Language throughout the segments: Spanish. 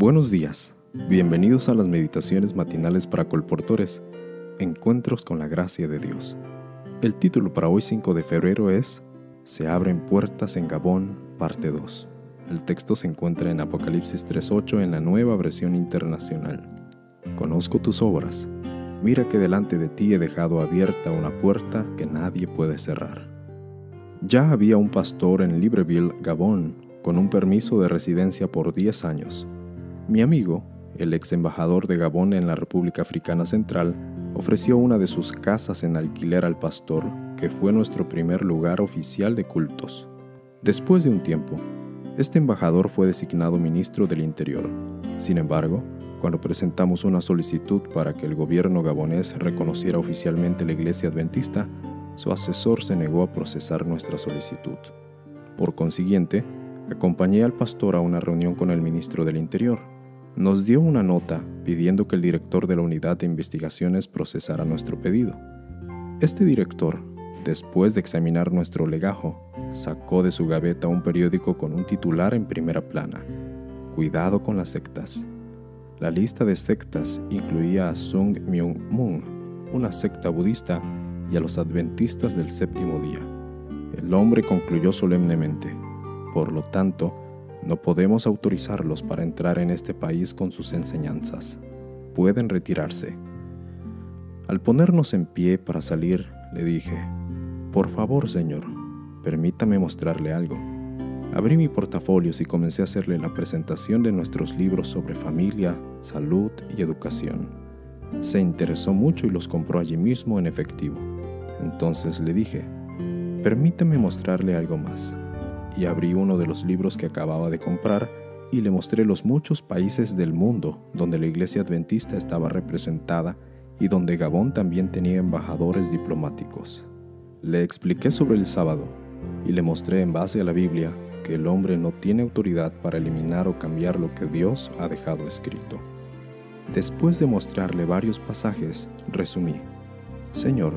Buenos días, bienvenidos a las meditaciones matinales para colportores, Encuentros con la Gracia de Dios. El título para hoy 5 de febrero es Se abren puertas en Gabón, parte 2. El texto se encuentra en Apocalipsis 3.8 en la nueva versión internacional. Conozco tus obras, mira que delante de ti he dejado abierta una puerta que nadie puede cerrar. Ya había un pastor en Libreville, Gabón, con un permiso de residencia por 10 años mi amigo, el ex embajador de Gabón en la República Africana Central, ofreció una de sus casas en alquiler al pastor, que fue nuestro primer lugar oficial de cultos. Después de un tiempo, este embajador fue designado ministro del Interior. Sin embargo, cuando presentamos una solicitud para que el gobierno gabonés reconociera oficialmente la iglesia adventista, su asesor se negó a procesar nuestra solicitud. Por consiguiente, acompañé al pastor a una reunión con el ministro del Interior nos dio una nota pidiendo que el director de la unidad de investigaciones procesara nuestro pedido. Este director, después de examinar nuestro legajo, sacó de su gaveta un periódico con un titular en primera plana. Cuidado con las sectas. La lista de sectas incluía a Sung Myung Moon, una secta budista, y a los adventistas del séptimo día. El hombre concluyó solemnemente. Por lo tanto, no podemos autorizarlos para entrar en este país con sus enseñanzas. Pueden retirarse. Al ponernos en pie para salir, le dije, por favor, señor, permítame mostrarle algo. Abrí mi portafolio y comencé a hacerle la presentación de nuestros libros sobre familia, salud y educación. Se interesó mucho y los compró allí mismo en efectivo. Entonces le dije, permítame mostrarle algo más y abrí uno de los libros que acababa de comprar y le mostré los muchos países del mundo donde la iglesia adventista estaba representada y donde Gabón también tenía embajadores diplomáticos. Le expliqué sobre el sábado y le mostré en base a la Biblia que el hombre no tiene autoridad para eliminar o cambiar lo que Dios ha dejado escrito. Después de mostrarle varios pasajes, resumí, Señor,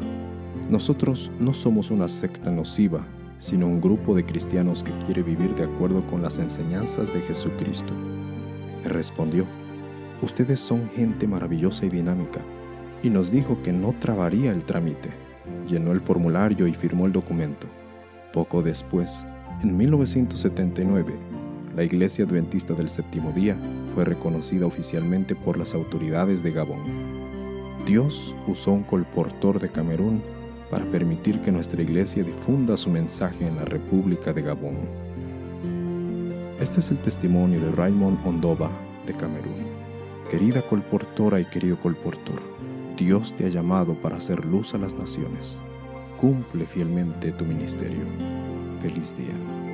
nosotros no somos una secta nociva sino un grupo de cristianos que quiere vivir de acuerdo con las enseñanzas de Jesucristo. Me respondió, ustedes son gente maravillosa y dinámica, y nos dijo que no trabaría el trámite. Llenó el formulario y firmó el documento. Poco después, en 1979, la Iglesia Adventista del Séptimo Día fue reconocida oficialmente por las autoridades de Gabón. Dios usó un colportor de Camerún para permitir que nuestra iglesia difunda su mensaje en la República de Gabón. Este es el testimonio de Raymond Ondova de Camerún. Querida colportora y querido colportor, Dios te ha llamado para hacer luz a las naciones. Cumple fielmente tu ministerio. Feliz día.